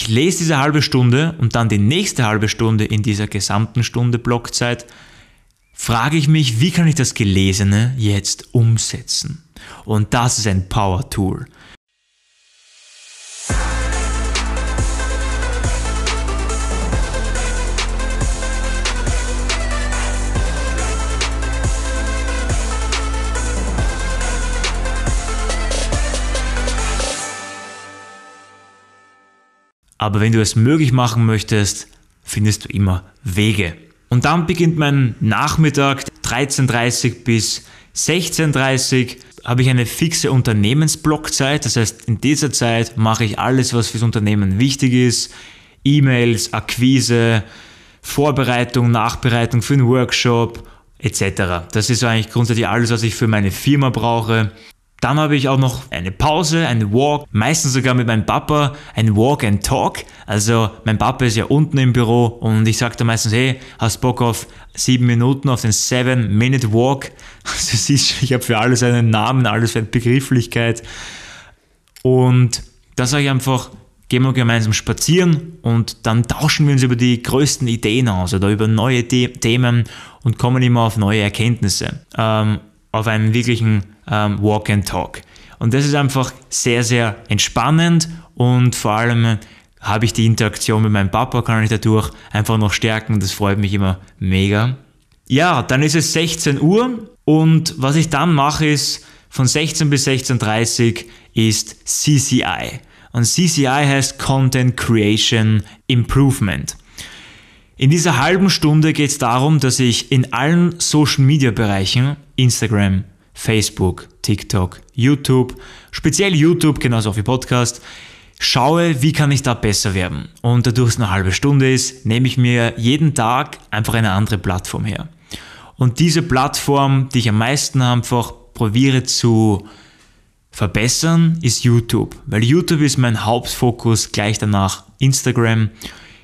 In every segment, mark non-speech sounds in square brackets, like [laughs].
ich lese diese halbe Stunde und dann die nächste halbe Stunde in dieser gesamten Stunde Blockzeit frage ich mich, wie kann ich das Gelesene jetzt umsetzen? Und das ist ein Power Aber wenn du es möglich machen möchtest, findest du immer Wege. Und dann beginnt mein Nachmittag 13.30 bis 16.30 habe ich eine fixe Unternehmensblockzeit. Das heißt, in dieser Zeit mache ich alles, was fürs Unternehmen wichtig ist. E-Mails, Akquise, Vorbereitung, Nachbereitung für einen Workshop etc. Das ist eigentlich grundsätzlich alles, was ich für meine Firma brauche. Dann habe ich auch noch eine Pause, eine Walk, meistens sogar mit meinem Papa, ein Walk and Talk. Also mein Papa ist ja unten im Büro und ich sage da meistens, hey, hast Bock auf sieben Minuten, auf den Seven Minute Walk? [laughs] Also siehst ich habe für alles einen Namen, alles für eine Begrifflichkeit. Und da sage ich einfach, gehen wir gemeinsam spazieren und dann tauschen wir uns über die größten Ideen aus oder über neue Themen und kommen immer auf neue Erkenntnisse. Ähm, auf einen wirklichen ähm, Walk and Talk. Und das ist einfach sehr, sehr entspannend und vor allem habe ich die Interaktion mit meinem Papa, kann ich dadurch einfach noch stärken. Das freut mich immer mega. Ja, dann ist es 16 Uhr und was ich dann mache ist, von 16 bis 16.30 Uhr ist CCI. Und CCI heißt Content Creation Improvement. In dieser halben Stunde geht es darum, dass ich in allen Social Media Bereichen, Instagram, Facebook, TikTok, YouTube, speziell YouTube, genauso wie Podcast, schaue, wie kann ich da besser werden. Und dadurch es eine halbe Stunde ist, nehme ich mir jeden Tag einfach eine andere Plattform her. Und diese Plattform, die ich am meisten einfach probiere zu verbessern, ist YouTube. Weil YouTube ist mein Hauptfokus, gleich danach Instagram.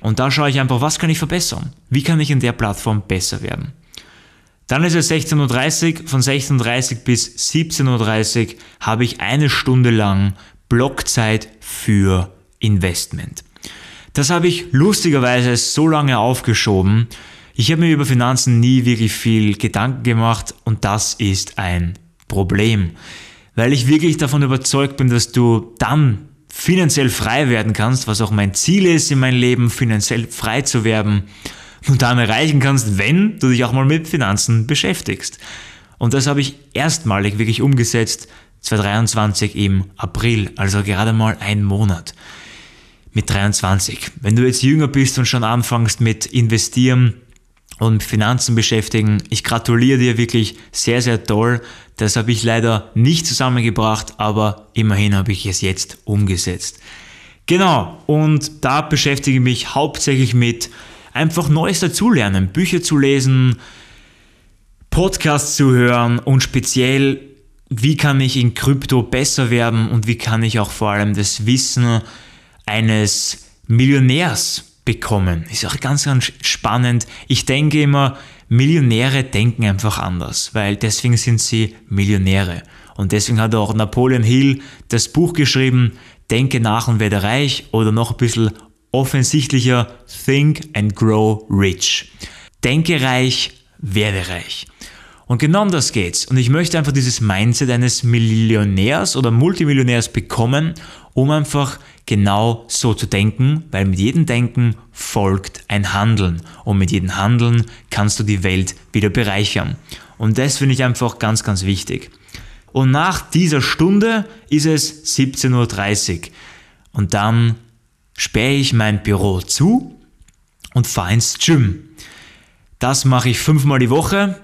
Und da schaue ich einfach, was kann ich verbessern? Wie kann ich in der Plattform besser werden? Dann ist es 16.30 Uhr, von 16.30 Uhr bis 17.30 Uhr habe ich eine Stunde lang Blockzeit für Investment. Das habe ich lustigerweise so lange aufgeschoben. Ich habe mir über Finanzen nie wirklich viel Gedanken gemacht und das ist ein Problem, weil ich wirklich davon überzeugt bin, dass du dann finanziell frei werden kannst, was auch mein Ziel ist in meinem Leben, finanziell frei zu werden und dann erreichen kannst, wenn du dich auch mal mit Finanzen beschäftigst. Und das habe ich erstmalig wirklich umgesetzt 2023 im April, also gerade mal ein Monat mit 23. Wenn du jetzt jünger bist und schon anfängst mit investieren und Finanzen beschäftigen, ich gratuliere dir wirklich sehr, sehr toll. Das habe ich leider nicht zusammengebracht, aber immerhin habe ich es jetzt umgesetzt. Genau, und da beschäftige ich mich hauptsächlich mit einfach Neues dazulernen, Bücher zu lesen, Podcasts zu hören und speziell, wie kann ich in Krypto besser werden und wie kann ich auch vor allem das Wissen eines Millionärs bekommen. Ist auch ganz, ganz spannend. Ich denke immer, Millionäre denken einfach anders, weil deswegen sind sie Millionäre. Und deswegen hat auch Napoleon Hill das Buch geschrieben, Denke nach und werde reich oder noch ein bisschen offensichtlicher Think and Grow Rich. Denke reich, werde reich. Und genau um das geht's. Und ich möchte einfach dieses Mindset eines Millionärs oder Multimillionärs bekommen, um einfach genau so zu denken, weil mit jedem Denken folgt ein Handeln. Und mit jedem Handeln kannst du die Welt wieder bereichern. Und das finde ich einfach ganz, ganz wichtig. Und nach dieser Stunde ist es 17.30 Uhr. Und dann sperre ich mein Büro zu und fahre ins Gym. Das mache ich fünfmal die Woche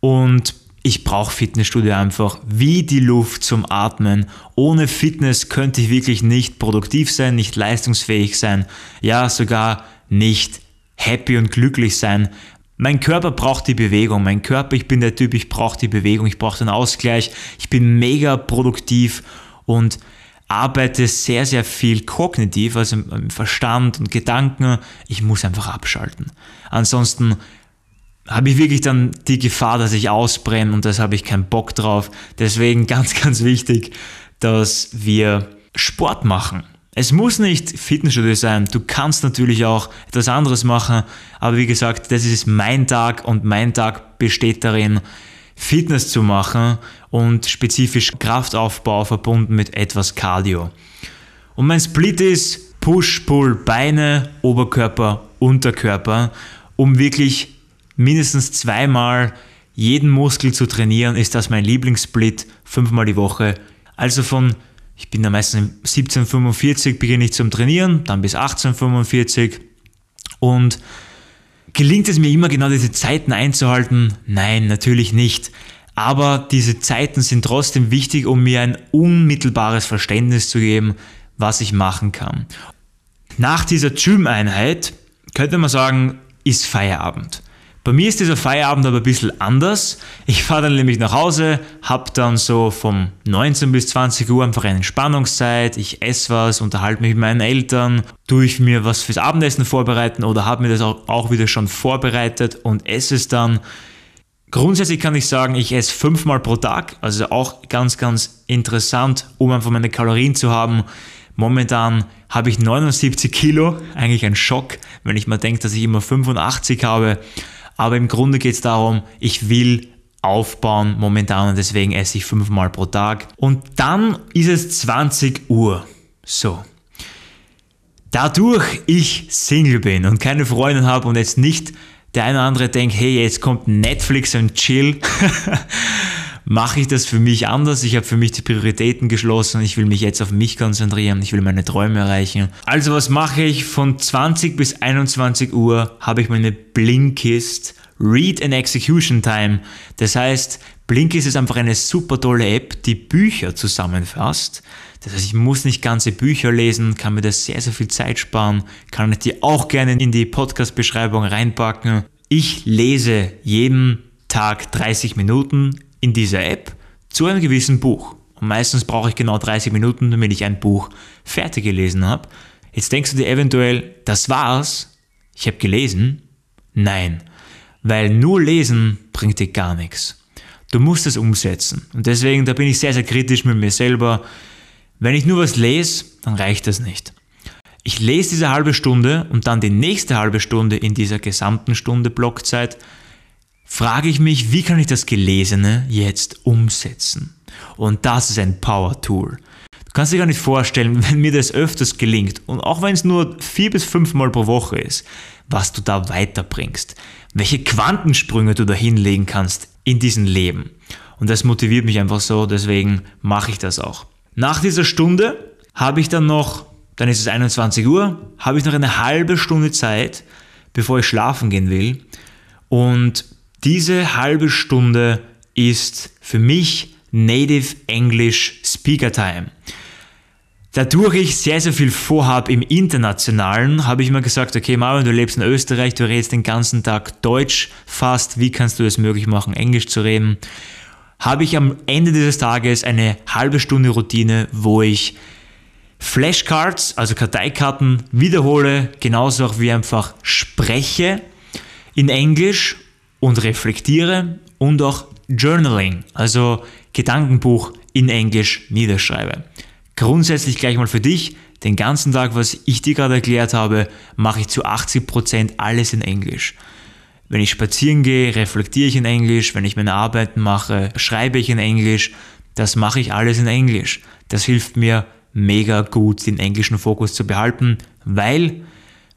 und ich brauche Fitnessstudio einfach wie die Luft zum Atmen. Ohne Fitness könnte ich wirklich nicht produktiv sein, nicht leistungsfähig sein, ja sogar nicht happy und glücklich sein. Mein Körper braucht die Bewegung. Mein Körper, ich bin der Typ, ich brauche die Bewegung, ich brauche den Ausgleich. Ich bin mega produktiv und arbeite sehr, sehr viel kognitiv, also im Verstand und Gedanken. Ich muss einfach abschalten. Ansonsten habe ich wirklich dann die Gefahr, dass ich ausbrenne und das habe ich keinen Bock drauf. Deswegen [laughs] ganz, ganz wichtig, dass wir Sport machen. Es muss nicht Fitnessstudio sein. Du kannst natürlich auch etwas anderes machen. Aber wie gesagt, das ist mein Tag und mein Tag besteht darin, Fitness zu machen und spezifisch Kraftaufbau verbunden mit etwas Cardio. Und mein Split ist Push, Pull, Beine, Oberkörper, Unterkörper, um wirklich mindestens zweimal jeden Muskel zu trainieren, ist das mein Lieblingssplit, fünfmal die Woche. Also von, ich bin da meistens 17,45 beginne ich zum Trainieren, dann bis 18,45 und gelingt es mir immer genau diese Zeiten einzuhalten? Nein, natürlich nicht. Aber diese Zeiten sind trotzdem wichtig, um mir ein unmittelbares Verständnis zu geben, was ich machen kann. Nach dieser Gym-Einheit könnte man sagen, ist Feierabend. Bei mir ist dieser Feierabend aber ein bisschen anders. Ich fahre dann nämlich nach Hause, habe dann so vom 19 bis 20 Uhr einfach eine Entspannungszeit. Ich esse was, unterhalte mich mit meinen Eltern, tue ich mir was fürs Abendessen vorbereiten oder habe mir das auch wieder schon vorbereitet und esse es dann. Grundsätzlich kann ich sagen, ich esse fünfmal pro Tag, also auch ganz, ganz interessant, um einfach meine Kalorien zu haben. Momentan habe ich 79 Kilo, eigentlich ein Schock, wenn ich mal denke, dass ich immer 85 habe. Aber im Grunde geht es darum, ich will aufbauen momentan und deswegen esse ich fünfmal pro Tag. Und dann ist es 20 Uhr. So. Dadurch ich Single bin und keine Freundin habe und jetzt nicht der eine oder andere denkt, hey, jetzt kommt Netflix und Chill, [laughs] mache ich das für mich anders. Ich habe für mich die Prioritäten geschlossen. Ich will mich jetzt auf mich konzentrieren. Ich will meine Träume erreichen. Also was mache ich? Von 20 bis 21 Uhr habe ich meine Blinkist Read and Execution Time. Das heißt, Blinkist ist einfach eine super tolle App, die Bücher zusammenfasst. Das heißt, ich muss nicht ganze Bücher lesen, kann mir das sehr, sehr viel Zeit sparen, kann ich die auch gerne in die Podcast-Beschreibung reinpacken. Ich lese jeden Tag 30 Minuten in dieser App zu einem gewissen Buch. Und meistens brauche ich genau 30 Minuten, damit ich ein Buch fertig gelesen habe. Jetzt denkst du dir eventuell, das war's? Ich habe gelesen? Nein, weil nur lesen bringt dir gar nichts. Du musst es umsetzen. Und deswegen, da bin ich sehr, sehr kritisch mit mir selber. Wenn ich nur was lese, dann reicht das nicht. Ich lese diese halbe Stunde und dann die nächste halbe Stunde in dieser gesamten Stunde Blockzeit frage ich mich, wie kann ich das Gelesene jetzt umsetzen? Und das ist ein Power-Tool. Du kannst dir gar nicht vorstellen, [laughs] wenn mir das öfters gelingt und auch wenn es nur vier bis fünfmal pro Woche ist, was du da weiterbringst, welche Quantensprünge du da hinlegen kannst in diesem Leben. Und das motiviert mich einfach so, deswegen mache ich das auch. Nach dieser Stunde habe ich dann noch, dann ist es 21 Uhr, habe ich noch eine halbe Stunde Zeit, bevor ich schlafen gehen will. Und diese halbe Stunde ist für mich Native English Speaker Time. Dadurch ich sehr, sehr viel vorhabe im Internationalen, habe ich mir gesagt, okay Marvin, du lebst in Österreich, du redest den ganzen Tag Deutsch fast, wie kannst du es möglich machen, Englisch zu reden? Habe ich am Ende dieses Tages eine halbe Stunde Routine, wo ich Flashcards, also Karteikarten, wiederhole, genauso auch wie einfach spreche in Englisch und reflektiere und auch Journaling, also Gedankenbuch in Englisch niederschreibe. Grundsätzlich gleich mal für dich, den ganzen Tag, was ich dir gerade erklärt habe, mache ich zu 80% alles in Englisch. Wenn ich spazieren gehe, reflektiere ich in Englisch, wenn ich meine Arbeiten mache, schreibe ich in Englisch, das mache ich alles in Englisch. Das hilft mir mega gut, den englischen Fokus zu behalten, weil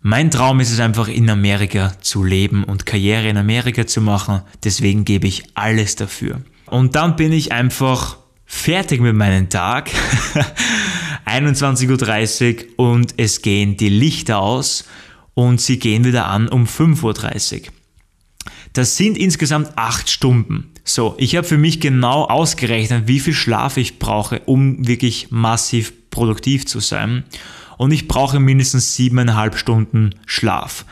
mein Traum ist es einfach, in Amerika zu leben und Karriere in Amerika zu machen. Deswegen gebe ich alles dafür. Und dann bin ich einfach fertig mit meinem Tag. [laughs] 21.30 Uhr und es gehen die Lichter aus und sie gehen wieder an um 5.30 Uhr. Das sind insgesamt 8 Stunden. So, ich habe für mich genau ausgerechnet, wie viel Schlaf ich brauche, um wirklich massiv produktiv zu sein und ich brauche mindestens siebeneinhalb Stunden Schlaf.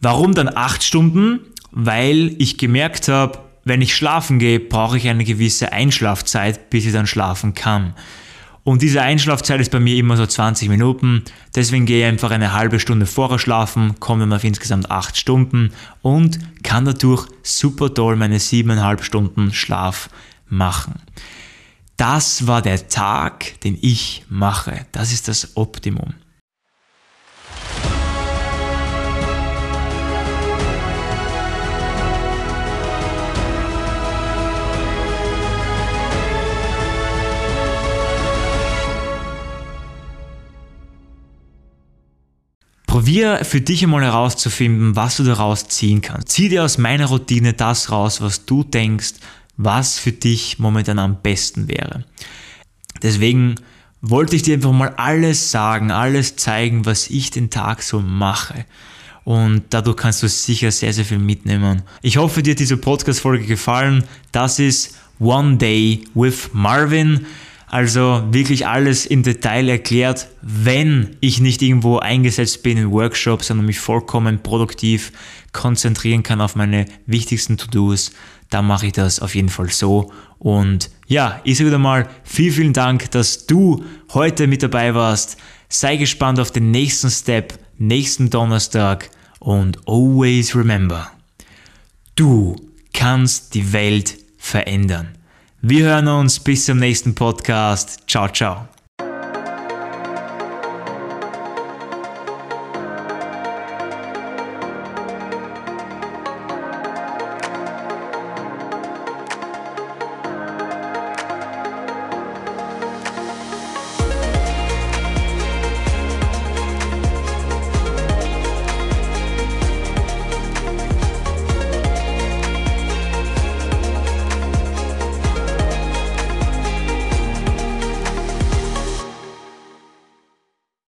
Warum dann acht Stunden? Weil ich gemerkt habe, wenn ich schlafen gehe, brauche ich eine gewisse Einschlafzeit, bis ich dann schlafen kann. Und diese Einschlafzeit ist bei mir immer so 20 Minuten. Deswegen gehe ich einfach eine halbe Stunde vorher schlafen, komme dann auf insgesamt 8 Stunden und kann dadurch super toll meine 7,5 Stunden Schlaf machen. Das war der Tag, den ich mache. Das ist das Optimum. Probier für dich einmal herauszufinden, was du daraus ziehen kannst. Zieh dir aus meiner Routine das raus, was du denkst, was für dich momentan am besten wäre. Deswegen wollte ich dir einfach mal alles sagen, alles zeigen, was ich den Tag so mache. Und dadurch kannst du sicher sehr, sehr viel mitnehmen. Ich hoffe, dir hat diese Podcast-Folge gefallen. Das ist One Day with Marvin. Also wirklich alles im Detail erklärt, wenn ich nicht irgendwo eingesetzt bin in Workshops, sondern mich vollkommen produktiv konzentrieren kann auf meine wichtigsten To-Dos, dann mache ich das auf jeden Fall so. Und ja, ich sage wieder mal vielen, vielen Dank, dass du heute mit dabei warst. Sei gespannt auf den nächsten Step, nächsten Donnerstag und always remember, du kannst die Welt verändern. Wir hören uns bis zum nächsten Podcast. Ciao, ciao.